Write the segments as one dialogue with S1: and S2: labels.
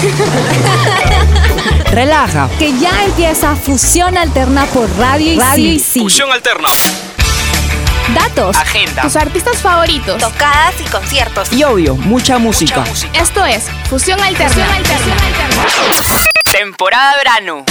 S1: Relaja. Que ya empieza Fusión Alterna por Radio y Radio
S2: Fusión Alterna.
S1: Datos.
S2: Agenda.
S3: Tus artistas favoritos.
S4: Tocadas y conciertos.
S5: Y obvio, mucha música.
S3: Esto es Fusión Alterna.
S2: Temporada verano.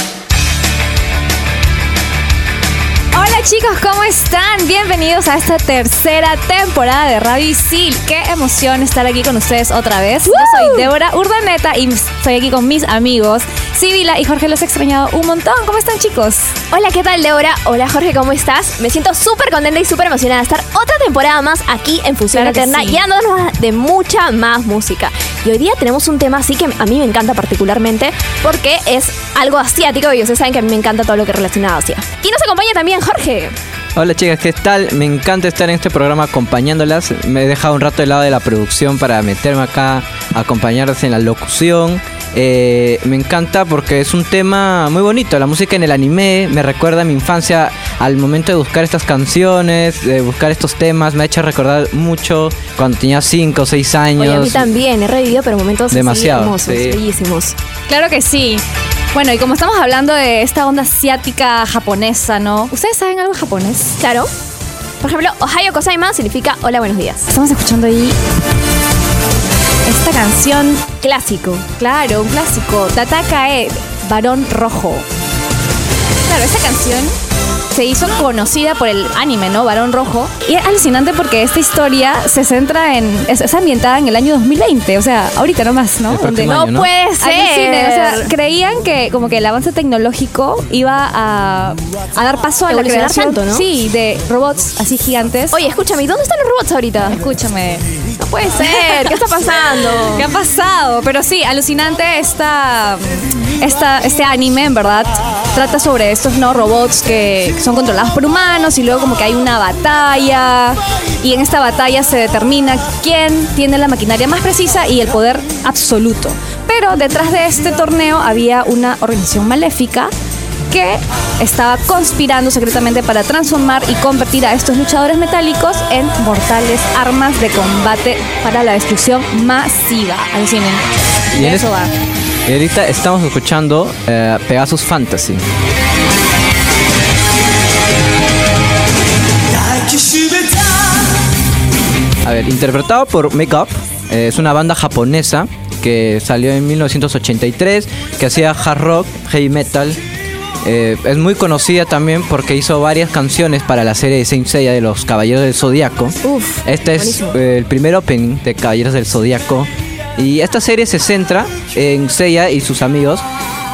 S1: Hola chicos, ¿cómo están? Bienvenidos a esta tercera temporada de Radio Isil. Qué emoción estar aquí con ustedes otra vez. Yo soy Débora Urdaneta y estoy aquí con mis amigos Sibila y Jorge. Los he extrañado un montón. ¿Cómo están chicos?
S3: Hola, ¿qué tal Débora? Hola Jorge, ¿cómo estás? Me siento súper contenta y súper emocionada de estar otra temporada más aquí en Fusión
S1: Claro que
S3: Alterna
S1: sí.
S3: y dándonos de mucha más música. Y hoy día tenemos un tema así que a mí me encanta particularmente porque es algo asiático y ustedes saben que a mí me encanta todo lo que es relacionado a Asia. Y nos acompaña también Jorge.
S5: Hola chicas, ¿qué tal? Me encanta estar en este programa acompañándolas. Me he dejado un rato de lado de la producción para meterme acá, acompañarlas en la locución. Eh, me encanta porque es un tema muy bonito. La música en el anime me recuerda a mi infancia al momento de buscar estas canciones, de buscar estos temas. Me ha hecho recordar mucho cuando tenía 5 o 6 años.
S3: Oye, a mí también he revivido, pero momentos así
S5: Demasiado,
S3: hermosos,
S5: sí.
S3: bellísimos.
S1: Claro que sí. Bueno, y como estamos hablando de esta onda asiática japonesa, ¿no? ¿Ustedes saben algo japonés?
S3: Claro. Por ejemplo, Ohayo Kosaima significa hola, buenos días.
S1: Estamos escuchando ahí esta canción
S3: Clásico.
S1: Claro, un clásico. Tatakae, Varón Rojo. Claro, esta canción se hizo conocida por el anime, ¿no? Varón Rojo. Y es alucinante porque esta historia se centra en. Es, es ambientada en el año 2020, o sea, ahorita nomás, ¿no?
S5: Próximo
S1: no
S5: ¿no?
S3: puede ser.
S1: Alucine, o sea, creían que como que el avance tecnológico iba a, a dar paso a la creación
S3: tanto, ¿no?
S1: sí, de robots así gigantes.
S3: Oye, escúchame, ¿y ¿dónde están los robots ahorita?
S1: escúchame.
S3: No puede ser. ¿Qué está pasando?
S1: ¿Qué ha pasado? Pero sí, alucinante esta, esta, este anime, en verdad. Trata sobre estos no robots que son controlados por humanos y luego como que hay una batalla y en esta batalla se determina quién tiene la maquinaria más precisa y el poder absoluto. Pero detrás de este torneo había una organización maléfica que estaba conspirando secretamente para transformar y convertir a estos luchadores metálicos en mortales armas de combate para la destrucción masiva. Alucinen.
S5: Y
S1: eso
S5: es-
S1: va.
S5: Y ahorita estamos escuchando eh, Pegasus Fantasy. A ver, interpretado por Make Up, eh, es una banda japonesa que salió en 1983, que hacía hard rock, heavy metal. Eh, es muy conocida también porque hizo varias canciones para la serie de Saint Seiya de los Caballeros del Zodíaco.
S3: Uf,
S5: Este es eh, el primer opening de Caballeros del Zodíaco. Y esta serie se centra en Seiya y sus amigos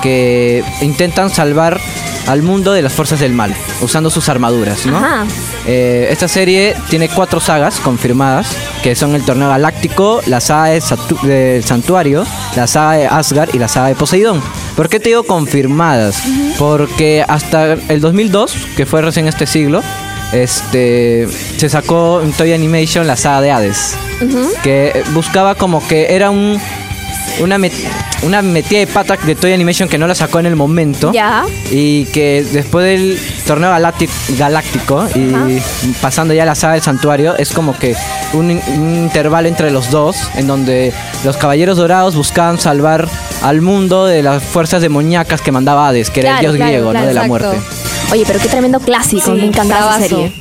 S5: que intentan salvar al mundo de las fuerzas del mal, usando sus armaduras, ¿no?
S3: Ajá.
S5: Eh, esta serie tiene cuatro sagas confirmadas, que son el Torneo Galáctico, la saga de del Santuario, la saga de Asgard y la saga de Poseidón. ¿Por qué te digo confirmadas? Porque hasta el 2002, que fue recién este siglo, este se sacó en Toy Animation la saga de Hades, que buscaba como que era un una, met- una metida de pata de Toy Animation que no la sacó en el momento.
S3: Ya.
S5: Y que después del torneo galácti- galáctico y pasando ya a la saga del santuario, es como que un, un intervalo entre los dos, en donde los caballeros dorados buscaban salvar al mundo de las fuerzas demoníacas que mandaba Hades, que era el dios
S3: claro,
S5: griego,
S3: claro,
S5: ¿no? De la
S1: exacto.
S5: muerte.
S3: Oye, pero qué tremendo clásico.
S1: Sí,
S3: me encanta esa serie.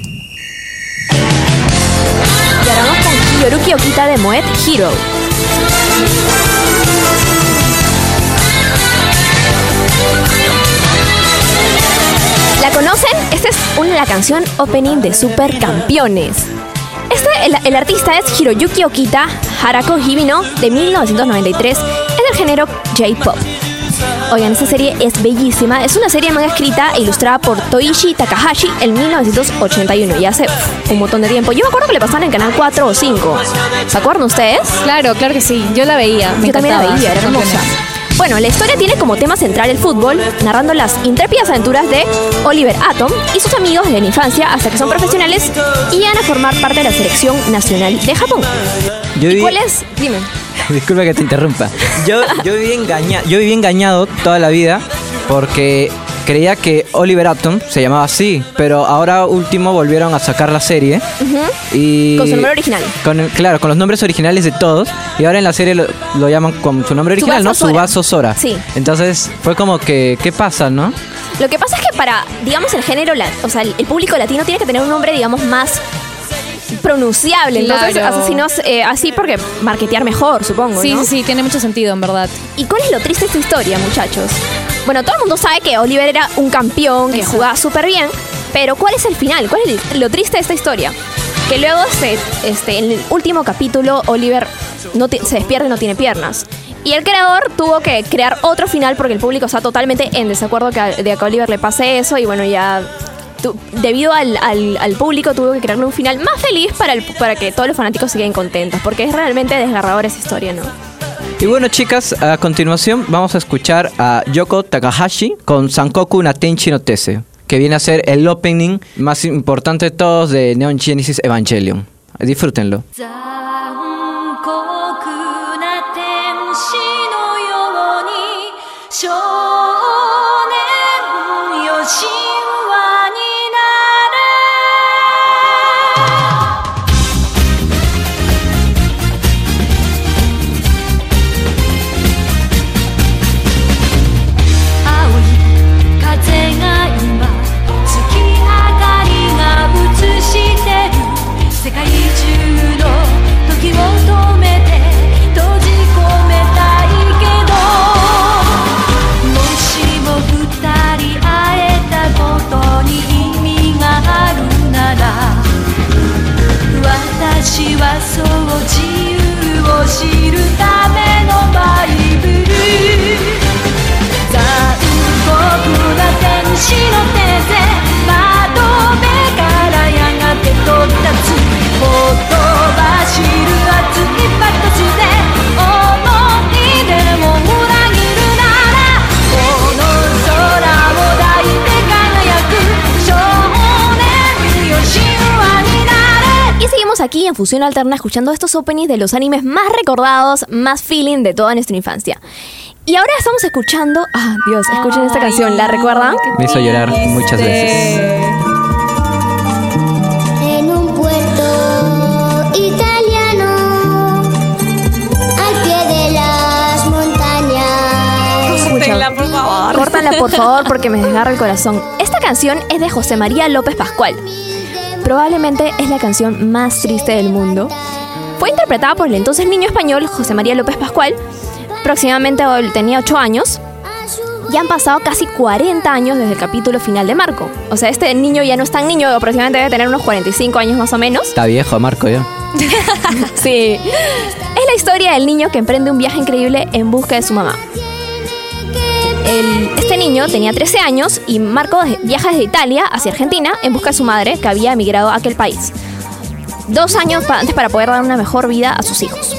S3: Y ahora vamos con Yoruki Okita de Moet Hero. ¿La conocen? Esta es una, la canción opening de Supercampeones. Este, el, el artista es Hiroyuki Okita Harako Hibino de 1993. Es del género J-Pop. Oigan, esta serie es bellísima. Es una serie manga escrita e ilustrada por Toishi Takahashi en 1981. Y hace un montón de tiempo. Yo me acuerdo que le pasaban en Canal 4 o 5. ¿Se acuerdan ustedes?
S1: Claro, claro que sí. Yo la veía. Me
S3: Yo también la veía, era hermosa. Bueno, la historia tiene como tema central el fútbol, narrando las intrépidas aventuras de Oliver Atom y sus amigos de la infancia hasta que son profesionales y llegan a formar parte de la selección nacional de Japón.
S5: Yo
S3: ¿Y
S5: vi-
S3: cuál es? Dime.
S5: Disculpa que te interrumpa. Yo, yo, viví engaña- yo viví engañado toda la vida porque creía que Oliver Atom se llamaba así, pero ahora último volvieron a sacar la serie. y
S3: Con su nombre original.
S5: con el- claro, con los nombres originales de todos. Y ahora en la serie lo, lo llaman con su nombre original, ¿no?
S3: Tsubasa Sora.
S5: Subaso Sora.
S3: Sí.
S5: Entonces fue como que, ¿qué pasa, no?
S3: Lo que pasa es que para, digamos, el género, la- o sea, el, el público latino tiene que tener un nombre, digamos, más pronunciable. Entonces,
S1: Claro.
S3: asesinos eh, así porque marketear mejor, supongo.
S1: Sí,
S3: ¿no?
S1: sí, sí, tiene mucho sentido, en verdad.
S3: ¿Y cuál es lo triste de esta historia, muchachos? Bueno, todo el mundo sabe que Oliver era un campeón, que
S1: Exacto.
S3: jugaba súper bien, pero ¿cuál es el final? ¿Cuál es el- lo triste de esta historia? Que luego, se, este, en el último capítulo, Oliver no se despierta y no tiene piernas. Y el creador tuvo que crear otro final porque el público está totalmente en desacuerdo que a, de que a Oliver le pase eso y bueno, ya tu- debido al, al- al público tuvo que crearle un final más feliz para, el, para que todos los fanáticos sigan contentos porque es realmente desgarradora esa historia, ¿no?
S5: Y bueno, chicas, a continuación vamos a escuchar a Yoko Takahashi con Sankoku Natenchi no Tese, que viene a ser el opening más importante de todos de Neon Genesis Evangelion. Disfrútenlo.
S3: En Fusión Alterna escuchando estos openings de los animes más recordados, más feeling de toda nuestra infancia. Y ahora estamos escuchando. Ah, Dios, escuchen esta canción, ¿la recuerdan?
S5: Me hizo llorar muchas veces.
S4: En un puerto italiano, al pie de las montañas.
S3: Córtenla, por favor. Córtala, por favor, porque me desgarra el corazón. Esta canción es de José María López Pascual. Probablemente es la canción más triste del mundo. Fue interpretada por el entonces niño español José María López Pascual. Próximamente él tenía 8 años. Ya han pasado casi 40 años desde el capítulo final de Marco. O sea, este niño ya no es tan niño, aproximadamente debe tener unos 45 años más o menos.
S5: Está viejo, Marco, ya.
S3: Sí. Es la historia del niño que emprende un viaje increíble en busca de su mamá. Este niño tenía 13 años y Marco viaja desde Italia hacia Argentina en busca de su madre que había emigrado a aquel país. Dos años antes para poder dar una mejor vida a sus hijos.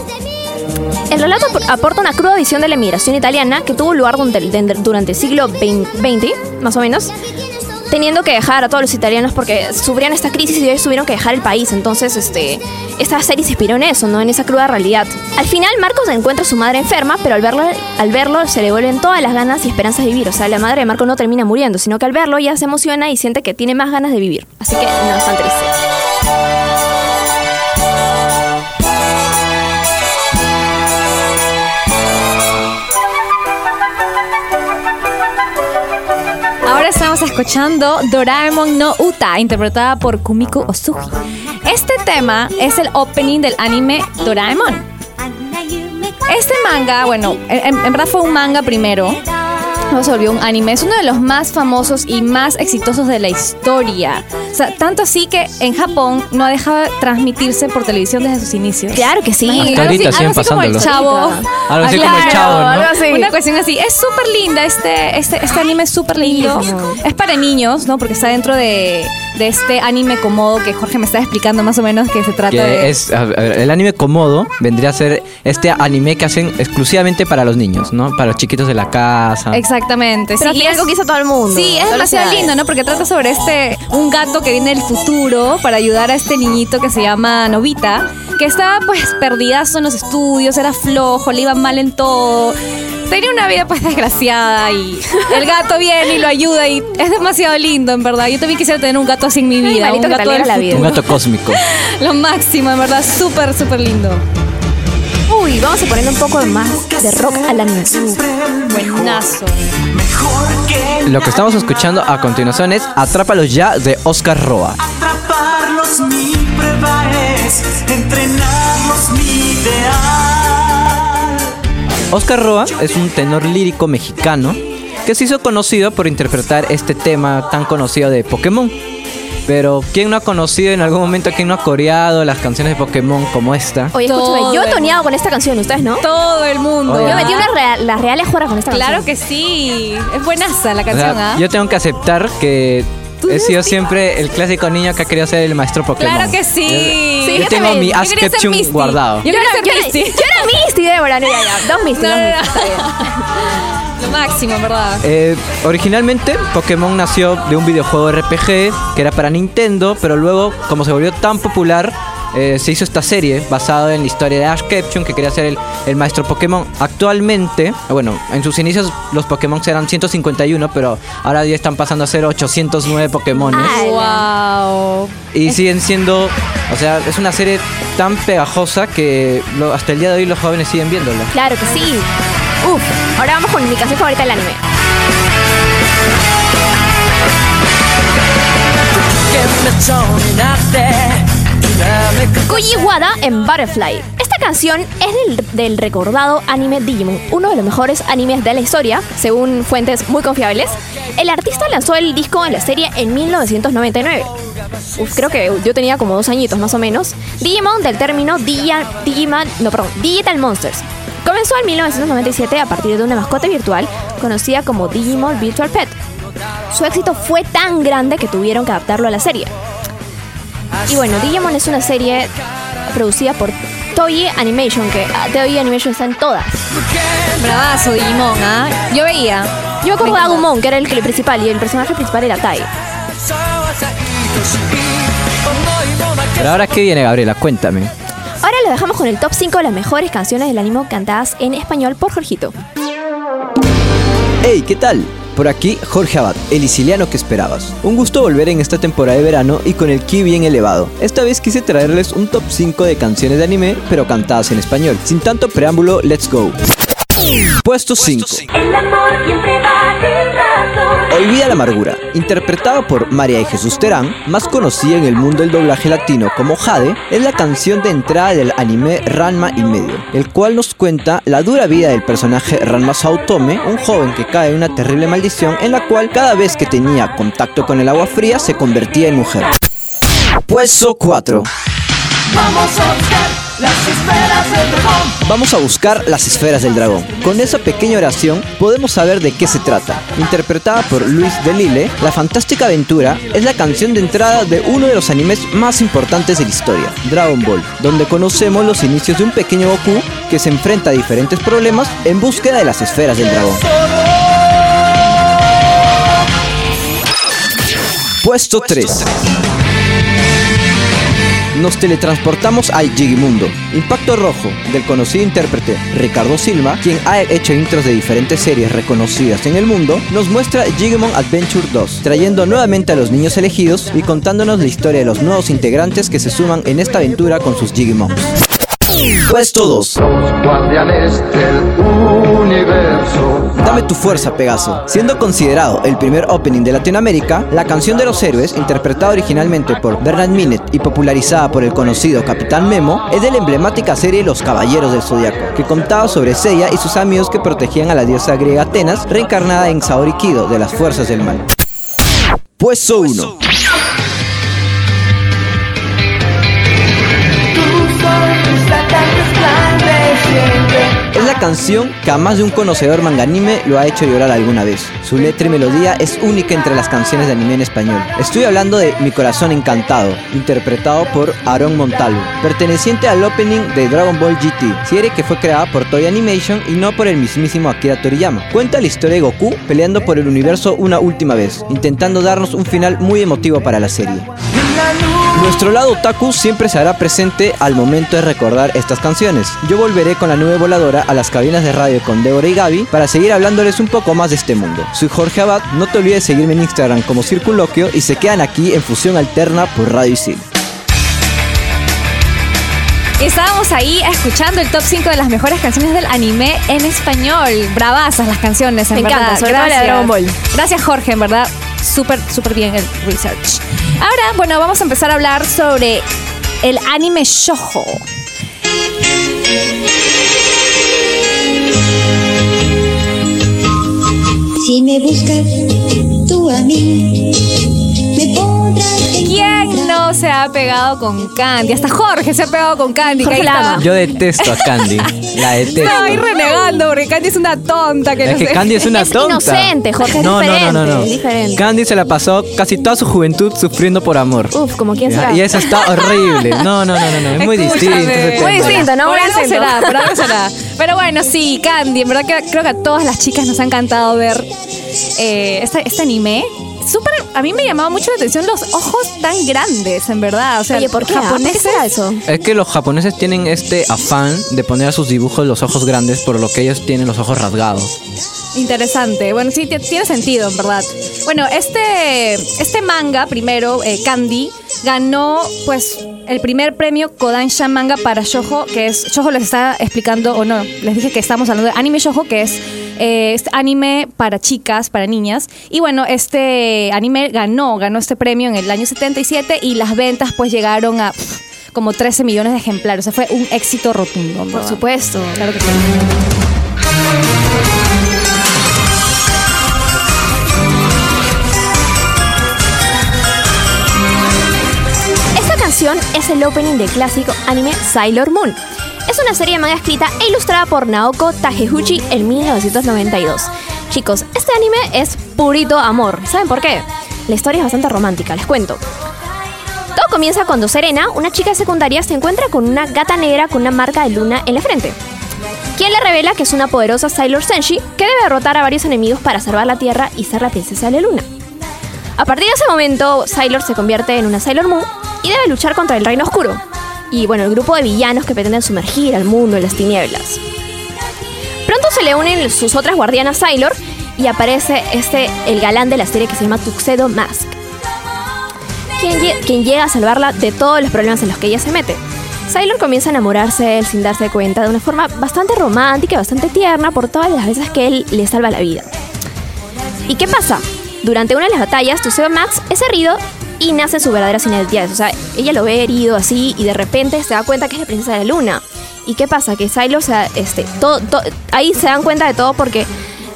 S3: El relato apor- aporta una cruda visión de la emigración italiana que tuvo lugar durante el siglo XX, más o menos, teniendo que dejar a todos los italianos porque sufrían esta crisis y ellos tuvieron que dejar el país. Entonces, este, esta serie se inspiró en eso, ¿no? En esa cruda realidad. Al final, Marcos encuentra a su madre enferma, pero al verlo, al verlo se le vuelven todas las ganas y esperanzas de vivir. O sea, la madre de Marco no termina muriendo, sino que al verlo ya se emociona y siente que tiene más ganas de vivir. Así que no es tan triste.
S1: Escuchando Doraemon no Uta, interpretada por Kumiko Osuji. Este tema es el opening del anime Doraemon. Este manga, bueno, en, en verdad fue un manga primero. Se volvió un anime. Es uno de los más famosos y más exitosos de la historia. O sea, tanto así que en Japón no ha dejado de transmitirse por televisión desde sus inicios.
S3: Claro que sí.
S5: Hasta
S1: algo así-
S5: siguen
S1: algo así como el chavo.
S5: Algo así como el chavo, ¿no?
S3: algo así.
S1: Una cuestión así. Es súper linda. Este, este, este anime es súper lindo. Es para niños, ¿no? Porque está dentro de, de este anime Komodo que Jorge me está explicando más o menos que se trata
S5: Que
S1: de.
S5: es, a ver, el anime Komodo vendría a ser este anime que hacen exclusivamente para los niños, ¿no? Para los chiquitos de la casa.
S1: Exactamente.
S3: Pero
S1: sí,
S3: sí,
S1: y
S3: algo que hizo todo el mundo.
S1: Sí, es demasiado lindo, ¿no? Porque trata sobre este, un gato que viene del futuro para ayudar a este niñito que se llama Novita, que estaba pues perdidazo en los estudios, era flojo, le iba mal en todo. tenía una vida pues desgraciada y el gato viene y lo ayuda y es demasiado lindo, en verdad. Yo también quisiera tener un gato así en mi vida. un gato del
S3: alegra la vida.
S6: Un gato cósmico.
S1: Lo máximo, en verdad, súper, súper lindo.
S3: Uy, vamos a poner un poco más de rock a la nuez.
S1: Buenazo.
S6: Lo que estamos escuchando a continuación es Atrápalos ya de Oscar Roa.
S7: Atraparlos mi prueba es, entrenarlos mi ideal.
S6: Oscar Roa es un tenor lírico mexicano que se hizo conocido por interpretar este tema tan conocido de Pokémon. Pero ¿quién no ha conocido en algún momento, quién no ha coreado las canciones de Pokémon como esta?
S3: Oye, escúchame,
S1: Todo
S3: yo he
S1: el-
S3: toneado con esta canción, ustedes, ¿no?
S1: Todo el mundo.
S6: Oye.
S3: Yo metí unas rea- las reales juegas con esta
S1: Claro
S3: canción.
S1: que sí. Es buenaza la
S6: O sea,
S1: canción, ¿ah?
S6: Yo tengo que aceptar que he sido siempre el clásico niño que ha querido ser el maestro Pokémon.
S1: Claro que sí.
S3: Sí,
S6: Yo
S3: yo
S6: tengo mi
S3: Yo
S1: ser
S6: Ketchum guardado.
S1: Yo
S3: Yo era,
S1: ser
S3: yo era-
S1: Misty.
S3: yo era Misty, Débora, no, ya, ya. Dos Misty,
S1: No,
S3: dos
S1: no, no.
S3: Misty, está bien.
S1: Lo máximo, en verdad.
S6: Eh, originalmente Pokémon nació de un videojuego RPG que era para Nintendo, pero luego como se volvió tan popular eh, se hizo esta serie basada en la historia de Ash Ketchum que quería ser el, el maestro Pokémon. Actualmente, bueno, en sus inicios los Pokémon eran 151, pero ahora ya están pasando a ser 809 Pokémon.
S3: Ah,
S1: Wow.
S6: Y siguen siendo, o sea, es una serie tan pegajosa que lo- hasta el día de hoy los jóvenes siguen viéndola.
S3: Claro que sí. Uf, ahora vamos con mi canción favorita del anime. Koji Wada en Butterfly. Esta canción es del, del recordado anime Digimon, uno de los mejores animes de la historia, según fuentes muy confiables. El artista lanzó el disco en la serie en 1999. Uf, creo que yo tenía como dos añitos más o menos. Digimon del término Digia- Digimon, no, perdón, Digital Monsters. Comenzó en 1997 a partir de una mascota virtual conocida como Digimon Virtual Pet. Su éxito fue tan grande que tuvieron que adaptarlo a la serie. Y bueno, Digimon es una serie producida por Toei Animation, que ah, Toei Animation está en todas.
S1: Bravazo, Digimon, ¿ah? Yo veía.
S3: Yo me acuerdo de Agumon, que era el principal, y el personaje principal era Tai.
S6: Pero ahora qué viene Gabriela, cuéntame.
S3: Ahora los dejamos con el top 5 de las mejores canciones del anime cantadas en español por Jorgito.
S5: Hey, ¿qué tal? Por aquí Jorge Abad, el isiliano que esperabas. Un gusto volver en esta temporada de verano y con el ki bien elevado. Esta vez quise traerles un top 5 de canciones de anime, pero cantadas en español. Sin tanto preámbulo, let's go. Puesto 5.
S2: El amor siempre va razón.
S5: Olvida la amargura, interpretada por María y Jesús Terán, más conocida en el mundo del doblaje latino como Jade, es la canción de entrada del anime Ranma y medio, el cual nos cuenta la dura vida del personaje Ranma Saotome, un joven que cae en una terrible maldición en la cual cada vez que tenía contacto con el agua fría se convertía en mujer. Puesto 4.
S7: Vamos a buscar
S5: Vamos a buscar las esferas del dragón. Con esa pequeña oración podemos saber de qué se trata. Interpretada por Luis Delille, La Fantástica Aventura es la canción de entrada de uno de los animes más importantes de la historia, Dragon Ball, donde conocemos los inicios de un pequeño Goku que se enfrenta a diferentes problemas en búsqueda de las esferas del dragón. Puesto 3. Nos teletransportamos al Gigimundo. Impacto Rojo, del conocido intérprete Ricardo Silva, quien ha hecho intros de diferentes series reconocidas en el mundo, nos muestra Digimon Adventure 2, trayendo nuevamente a los niños elegidos y contándonos la historia de los nuevos integrantes que se suman en esta aventura con sus Digimons. Puesto 2.
S8: guardianes del universo.
S5: Dame tu fuerza, Pegaso. Siendo considerado el primer opening de Latinoamérica, la canción de los héroes, interpretada originalmente por Bernard Minet y popularizada por el conocido Capitán Memo, es de la emblemática serie Los Caballeros del Zodiaco, que contaba sobre Seiya y sus amigos que protegían a la diosa griega Atenas, reencarnada en Saori Kido de las fuerzas del mal. Puesto 1. Canción que a más de un conocedor manga anime lo ha hecho llorar alguna vez. Su letra y melodía es única entre las canciones de anime en español. Estoy hablando de Mi corazón encantado, interpretado por Aaron Montalvo, perteneciente al opening de Dragon Ball GT, serie que fue creada por Toei Animation y no por el mismísimo Akira Toriyama. Cuenta la historia de Goku peleando por el universo una última vez, intentando darnos un final muy emotivo para la serie. Nuestro lado otaku siempre se hará presente al momento de recordar estas canciones. Yo volveré con la nube voladora a las cabinas de radio con Débora y Gaby para seguir hablándoles un poco más de este mundo. Soy Jorge Abad, no te olvides de seguirme en Instagram como Circuloquio y se quedan aquí en Fusión Alterna por Radio Isil.
S1: Estábamos ahí escuchando el top 5 de las mejores canciones del anime en español. Bravasas las canciones, en
S3: Me
S1: verdad.
S3: encanta, sobre todo la de. Dragon Ball.
S1: Gracias, Jorge, en verdad. Súper, súper bien el research. Ahora, bueno, vamos a empezar a hablar sobre el anime shoujo.
S9: Si me buscas tú a mí, me podrás
S1: ¿Quién no se ha pegado con Candy? Hasta Jorge se ha pegado con Candy. que ahí.
S5: Yo detesto a Candy, la detesto.
S1: Estaba ahí renegando porque Candy es una tonta. Que
S5: Es
S1: no
S5: que
S1: sé.
S5: Candy es una
S3: Es
S5: tonta.
S3: inocente, Jorge, es
S5: no, no,
S3: diferente,
S5: no, no, no.
S3: es diferente.
S5: Candy se la pasó casi toda su juventud sufriendo por amor.
S3: Uf, como quién será.
S5: Y eso está horrible. No, no, no, no, no. Es muy distinto.
S1: Escúchame.
S5: ese
S3: Muy
S5: tema.
S3: distinto, ¿no?
S1: Por algo será, por algo será. Pero bueno, sí, Candy. En verdad que creo que a todas las chicas nos ha encantado ver eh, este, este anime. Súper, a mí me llamaba mucho la atención los ojos tan grandes, en verdad. O sea,
S3: Oye, ¿por qué? ah? ¿Por qué
S1: japoneses.
S3: será eso?
S5: Es que los japoneses tienen este afán de poner a sus dibujos los ojos grandes, por lo que ellos tienen los ojos rasgados.
S1: Interesante. Bueno, sí, ti- tiene sentido, en verdad. Bueno, este, este manga, primero, eh, Candy, ganó, pues, el primer premio Kodansha Manga para Shoujo, que es, Shoujo les está explicando, o no, les dije que estamos hablando de anime Shoujo, que es eh, este anime para chicas, para niñas. Y bueno, este anime ganó, ganó este premio en el año 77 y las ventas, pues, llegaron a pff, como 13 millones de ejemplares. O sea, fue un éxito rotundo.
S3: Por supuesto.
S1: Claro que sí.
S3: Esta canción es el opening del clásico anime Sailor Moon. Una serie de manga escrita e ilustrada por Naoko Takeuchi en 1992. Chicos, este anime es purito amor. ¿Saben por qué? La historia es bastante romántica, les cuento. Todo comienza cuando Serena, una chica secundaria, se encuentra con una gata negra con una marca de luna en la frente. Quien le revela que es una poderosa Sailor Senshi que debe derrotar a varios enemigos para salvar la Tierra y ser la princesa de la luna. A partir de ese momento, Sailor se convierte en una Sailor Moon y debe luchar contra el Reino Oscuro. Y bueno, el grupo de villanos que pretenden sumergir al mundo en las tinieblas. Pronto se le unen sus otras guardianas Sailor y aparece este, el galán de la serie que se llama Tuxedo Mask. Quien, quien llega a salvarla de todos los problemas en los que ella se mete. Sailor comienza a enamorarse de él sin darse cuenta de una forma bastante romántica y bastante tierna por todas las veces que él le salva la vida. ¿Y qué pasa? Durante una de las batallas, Tuxedo Max es herido y nace su verdadera identidad. O sea, ella lo ve herido así y de repente se da cuenta que es la princesa de la luna. ¿Y qué pasa? Que Sailor, se da- este, todo, ahí se dan cuenta de todo porque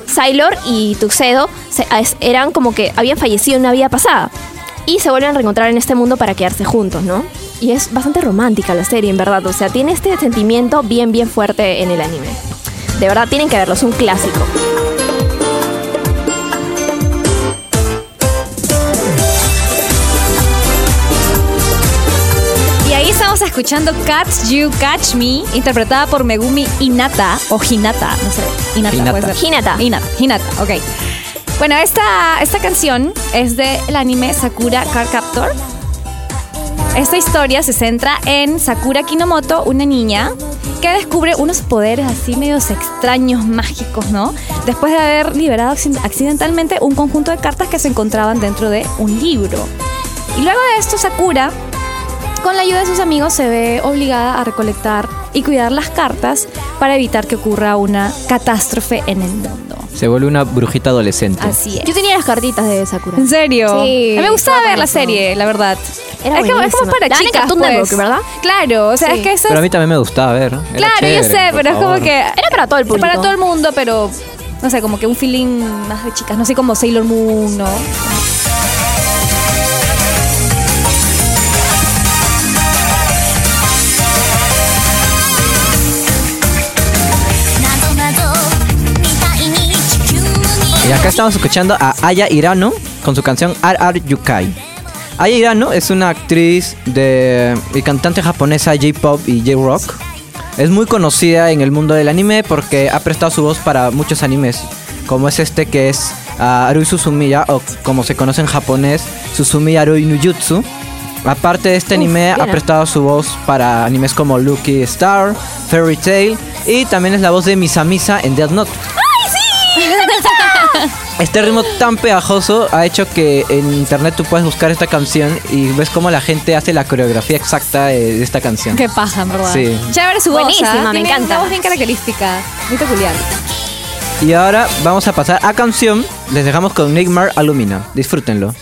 S3: Sailor y Tuxedo eran como que habían fallecido en una vida pasada. Y se vuelven a reencontrar en este mundo para quedarse juntos, ¿no? Y es bastante romántica la serie, en verdad. O sea, tiene este sentimiento bien, bien fuerte en el anime. De verdad, tienen que verlo, es un clásico.
S1: Escuchando Catch You Catch Me, interpretada por Megumi Hinata, o Hinata, no sé. Hinata,
S5: Hinata.
S1: puede ser.
S3: Hinata.
S1: Hinata, Hinata, ok. Bueno, esta, esta canción es del anime Sakura Card Captor. Esta historia se centra en Sakura Kinomoto, una niña que descubre unos poderes así medios extraños, mágicos, ¿no? Después de haber liberado acci- accidentalmente un conjunto de cartas que se encontraban dentro de un libro. Y luego de esto, Sakura con la ayuda de sus amigos se ve obligada a recolectar y cuidar las cartas para evitar que ocurra una catástrofe en el mundo.
S5: Se vuelve una brujita adolescente.
S1: Así es.
S3: Yo tenía las cartitas de Sakura.
S1: ¿En serio?
S3: Sí,
S1: A mí me gustaba ver la serie, la verdad.
S3: Era
S1: es, como, es como
S3: buenísima.
S1: para
S3: en
S1: chicas,
S3: Cartoon
S1: pues.
S3: Network, ¿verdad?
S1: Claro, o sea,
S3: Sí.
S1: es que eso
S5: Pero a mí también me gustaba ver.
S1: Claro, yo sé, pero es como que...
S3: Era para todo el público.
S1: Para todo el mundo, pero... No sé, como que un feeling más de chicas. No sé, como Sailor Moon, ¿no?
S5: Y acá estamos escuchando a Aya Hirano con su canción RR Yukai. Aya Hirano es una actriz de, y cantante japonesa J-pop y J-rock. Es muy conocida en el mundo del anime porque ha prestado su voz para muchos animes, como es este que es ah, Arui Suzumiya o como se conoce en japonés Suzumiya Arui Nujutsu. Aparte de este anime, ha prestado su voz para animes como Lucky Star, Fairy Tail y también es la voz de Misa Misa en Death Note. Este ritmo tan pegajoso ha hecho que en internet tú puedes buscar esta canción y ves cómo la gente hace la coreografía exacta de, de esta canción.
S1: Qué paja, en verdad.
S5: Sí.
S1: Chévere su voz.
S3: Buenísima,
S1: ¿ah?
S3: me
S1: Tiene
S3: encanta.
S1: Una voz bien característica, muy peculiar.
S5: Y ahora vamos a pasar a canción. Les dejamos con Nigmar Alumina. Disfrútenlo.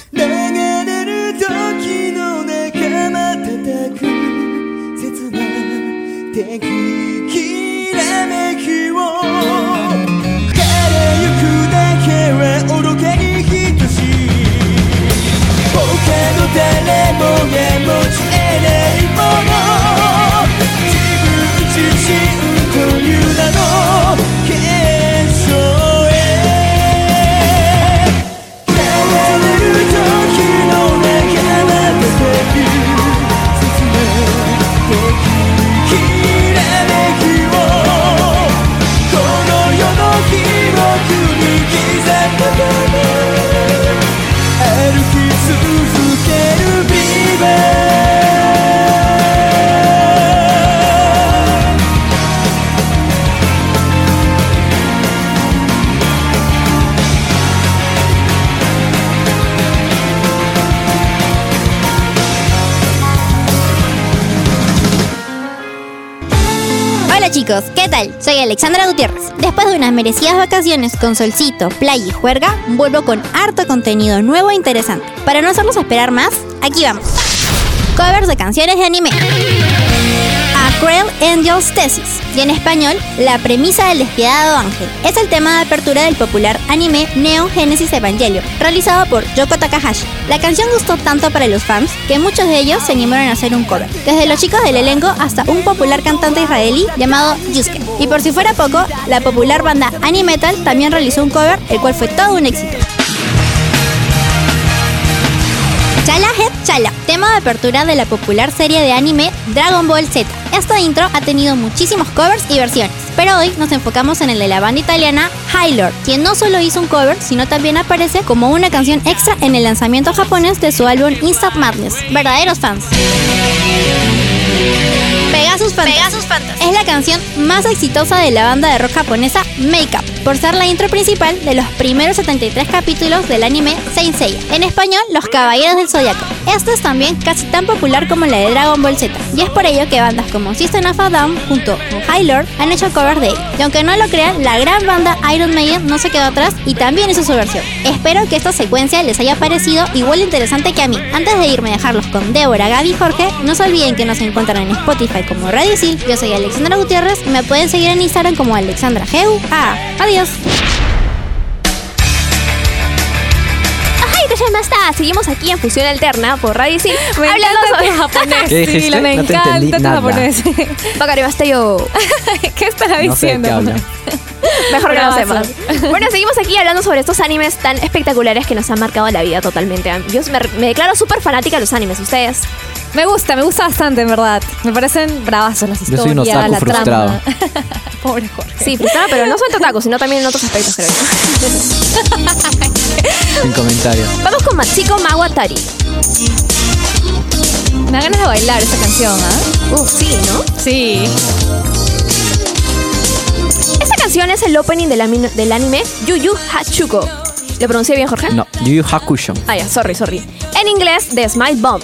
S10: ¿Qué tal? Soy Alexandra Gutiérrez. Después de unas merecidas vacaciones con solcito, playa y juerga, vuelvo con harto contenido nuevo e interesante. Para no hacerlos esperar más, aquí vamos. Covers de canciones de anime. Cruel Angel's Thesis, y en español, La premisa del despiadado ángel. Es el tema de apertura del popular anime Neon Genesis Evangelion, realizado por Yoko Takahashi. La canción gustó tanto para los fans que muchos de ellos se animaron a hacer un cover, desde los chicos del elenco hasta un popular cantante israelí llamado Yusuke. Y por si fuera poco, la popular banda Animetal también realizó un cover, el cual fue todo un éxito. Chala Head Chala, de apertura de la popular serie de anime Dragon Ball Z. Esta intro ha tenido muchísimos covers y versiones, pero hoy nos enfocamos en el de la banda italiana High Lord, quien no solo hizo un cover, sino también aparece como una canción extra en el lanzamiento japonés de su álbum Instant Madness. Verdaderos fans. Pegasus Fantas. Es la canción más exitosa de la banda de rock japonesa Make Up, por ser la intro principal de los primeros 73 capítulos del anime Saint Seiya, en español Los Caballeros del Zodiaco. Esta es también casi tan popular como la de Dragon Ball Z, y es por ello que bandas como System of a Down junto con High Lord han hecho cover de ella. Y aunque no lo crean, la gran banda Iron Maiden no se quedó atrás y también hizo su versión. Espero que esta secuencia les haya parecido igual interesante que a mí. Antes de irme a dejarlos con Débora, Gaby y Jorge, no se olviden que nos encuentran en Spotify como Radio Sil. Yo soy Alexandra Gutiérrez y me pueden seguir en Instagram como Alexandra Geu. Ah, adiós.
S3: Ajá, y Masta, seguimos aquí en Fusión Alterna por Radio Sil.
S1: Me
S3: hablando
S1: encanta
S3: sobre
S1: japonés.
S5: ¿Qué
S1: Sí, me
S5: No te
S1: encanta
S5: nada.
S1: japonés.
S3: Yo.
S1: ¿Qué estará
S5: No sé
S1: diciendo?
S5: qué habla.
S3: Mejor que no sepas. Bueno, seguimos aquí hablando sobre estos animes tan espectaculares que nos han marcado la vida totalmente. Yo me, me declaro súper fanática de los animes. ¿Ustedes?
S1: Me gusta, me gusta bastante, en verdad. Me parecen bravazos las
S5: Yo
S1: historias,
S5: soy un otaku
S1: la
S5: frustrado.
S1: trama. Pobre Jorge.
S3: Sí, frustrada, pero no soy totaku, sino también en otros aspectos, creo yo.
S5: Sin comentarios.
S3: Vamos con Machiko Mawatari.
S1: Me da ganas de bailar esta canción, ¿ah?
S3: Uf, sí, ¿no?
S1: Sí.
S3: Esta canción es el opening del, ami- del anime Yu Yu Hachuko. ¿Lo pronuncié bien, Jorge?
S5: No, Yu Yu Hakusho.
S3: Ah, ya, sorry, sorry. En inglés, The Smile Bomb.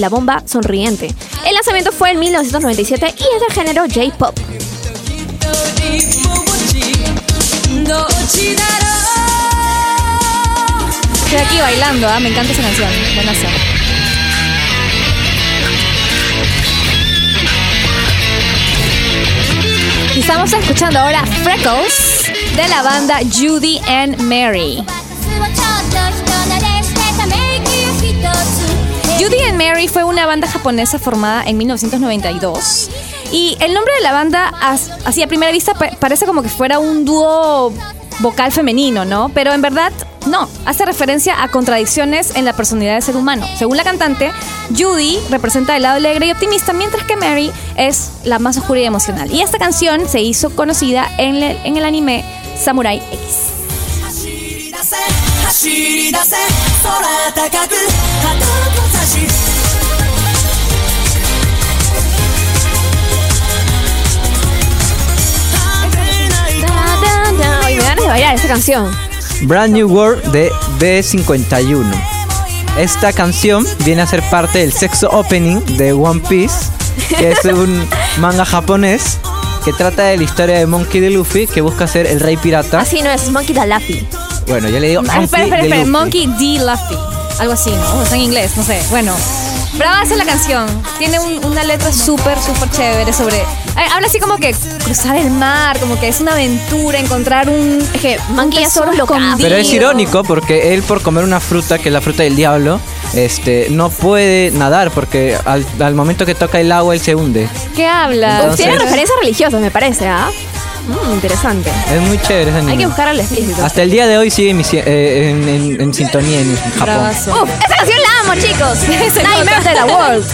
S3: La bomba sonriente. El lanzamiento fue en 1997 y es del género J-Pop.
S1: Estoy aquí bailando, ¿ah? Me encanta esa canción. Buenazo. Estamos escuchando ahora Freckles de la banda Judy and Mary. Mary fue una banda japonesa formada en 1992 y el nombre de la banda as- así a primera vista pa- parece como que fuera un dúo vocal femenino, ¿no? Pero en verdad no, hace referencia a contradicciones en la personalidad del ser humano. Según la cantante, Judy representa el lado alegre y optimista, mientras que Mary es la más oscura y emocional. Y esta canción se hizo conocida en, el- en el anime Samurai X.
S11: 走り出せ空高く
S3: bailar esta canción.
S5: Brand New World de B51. Esta canción viene a ser parte del sexto opening de One Piece, que es un manga japonés que trata de la historia de Monkey D. Luffy que busca ser el rey pirata.
S3: Así no es Monkey the Luffy.
S5: Bueno, yo le digo
S1: Ah,
S5: Monkey
S1: espera, espera,
S5: D.
S1: espera.
S5: Luffy.
S1: Monkey D. Luffy. Algo así, ¿no? O sea, en inglés, no sé. Bueno. Brava es la canción. Tiene un- una letra súper, súper chévere sobre... eh, habla así como que cruzar el mar, como que es una aventura, encontrar un...
S3: Es que Monkey es un locazo.
S5: Pero es irónico porque él por comer una fruta, que es la fruta del diablo, este, no puede nadar porque al, al momento que toca el agua él se hunde.
S1: ¿Qué habla?
S5: Entonces-
S3: Tiene referencias religiosas, me parece, ¿ah? Mm, interesante.
S5: Es muy chévere ese anime.
S3: Hay que buscar al explícito.
S5: Hasta el día de hoy sigue eh, en, en- en sintonía en Japón.
S1: Bravazo.
S3: Uf, esa canción la amo, chicos. Nightmares de la World.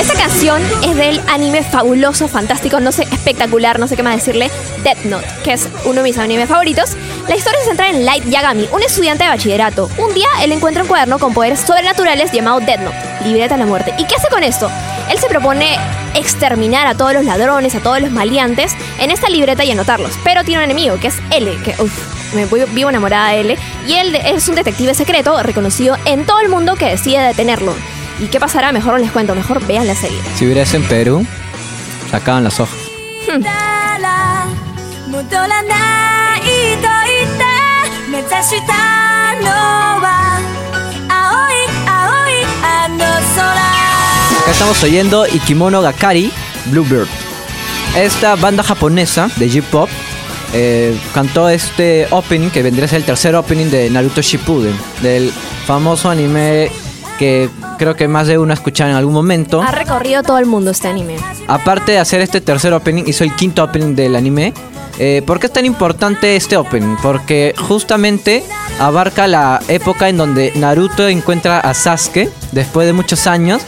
S3: Esta canción es del anime fabuloso, fantástico, no sé, espectacular, no sé qué más decirle, Death Note, que es uno de mis animes favoritos. La historia se centra en Light Yagami, un estudiante de bachillerato. Un día él encuentra un cuaderno con poderes sobrenaturales llamado Death Note, libreta de la muerte. ¿Y qué hace con esto? Él se propone exterminar a todos los ladrones, a todos los maleantes en esta libreta y anotarlos. Pero tiene un enemigo, que es L, que uf, me voy- vivo enamorada de L. Y él es un detective secreto reconocido en todo el mundo que decide detenerlo. ¿Y qué pasará? Mejor no les cuento, mejor vean la serie.
S5: Si hubieras en Perú, sacaban las hojas.
S2: ら
S5: Acá estamos oyendo Ikimono Gakari, Bluebird. Esta banda japonesa de J-Pop eh, cantó este opening que vendría a ser el tercer opening de Naruto Shippuden, del famoso anime que creo que más de uno ha escuchado en algún momento.
S3: Ha recorrido todo el mundo este anime.
S5: Aparte de hacer este tercer opening, hizo el quinto opening del anime. Eh, ¿Por qué es tan importante este opening? Porque justamente abarca la época en donde Naruto encuentra a Sasuke después de muchos años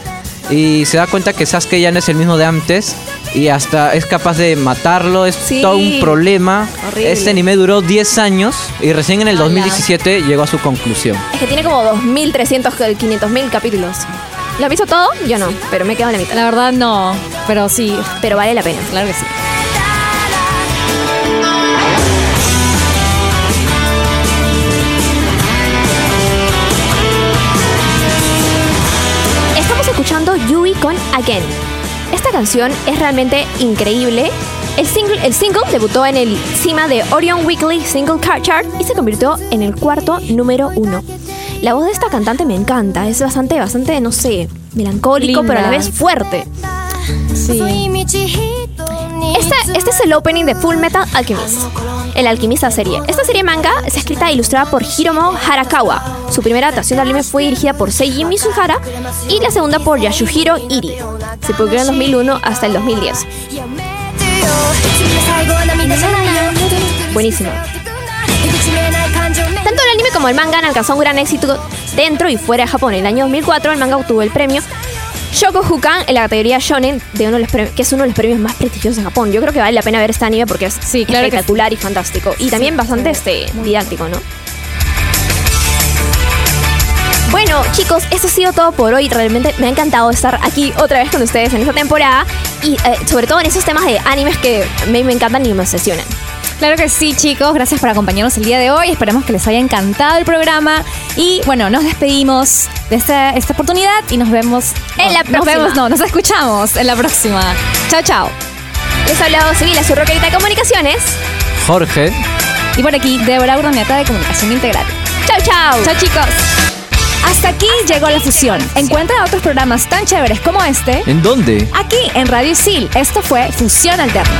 S5: y se da cuenta que Sasuke ya no es el mismo de antes y hasta es capaz de matarlo, es
S3: Sí.
S5: todo un problema.
S3: Horrible.
S5: Este anime duró 10 años y recién en el 2017 llegó a su conclusión.
S3: Es que tiene como 2.300, 500.000 capítulos. ¿Lo has visto todo? Yo no, pero me quedo en la mitad.
S1: La verdad no, pero sí,
S3: Pero vale la pena.
S1: claro que sí.
S3: Again. Esta canción es realmente increíble. El single, el single debutó en el cima de Orion Weekly Single Chart y se convirtió en el cuarto número uno. La voz de esta cantante me encanta, es bastante, bastante, no sé, melancólico,
S1: Linda.
S3: pero a la vez fuerte.
S1: Sí.
S3: Este, este es el opening de Full Metal Alchemist, el alquimista serie. Esta serie manga es escrita e ilustrada por Hiromo Harakawa. Su primera adaptación de anime fue dirigida por Seiji Mizuhara y la segunda por Yasuhiro Iri. Se publicó en el 2001 hasta el 2010. Buenísimo. Tanto el anime como el manga han alcanzado un gran éxito dentro y fuera de Japón. En el año 2004 el manga obtuvo el premio Shokohukan en la categoría Shonen, de uno de los premios, que es uno de los premios más prestigiosos de Japón. Yo creo que vale la pena ver este anime porque es
S1: Sí, claro
S3: espectacular y fantástico. Y también bastante este, didáctico, ¿no? Bueno, chicos, eso ha sido todo por hoy. Realmente me ha encantado estar aquí otra vez con ustedes en esta temporada y eh, sobre todo en esos temas de animes que a mí me encantan y me obsesionan.
S1: Claro que sí, chicos. Gracias por acompañarnos el día de hoy. Esperemos que les haya encantado el programa. Y bueno, nos despedimos de esta, esta oportunidad y nos vemos
S3: En la
S1: Nos
S3: próxima.
S1: vemos, no, nos escuchamos en la próxima. Chao, chao.
S3: Les ha hablado Civil, su roquerita de comunicaciones.
S5: Jorge,
S1: Y por aquí, Débora Urdaneta de Comunicación Integral.
S3: Chau, chau.
S1: Chao, chicos. Hasta aquí llegó la fusión. Encuentra otros programas tan chéveres como este
S5: ¿en dónde?
S1: aquí en Radio Isil. Esto fue Fusión Alterna.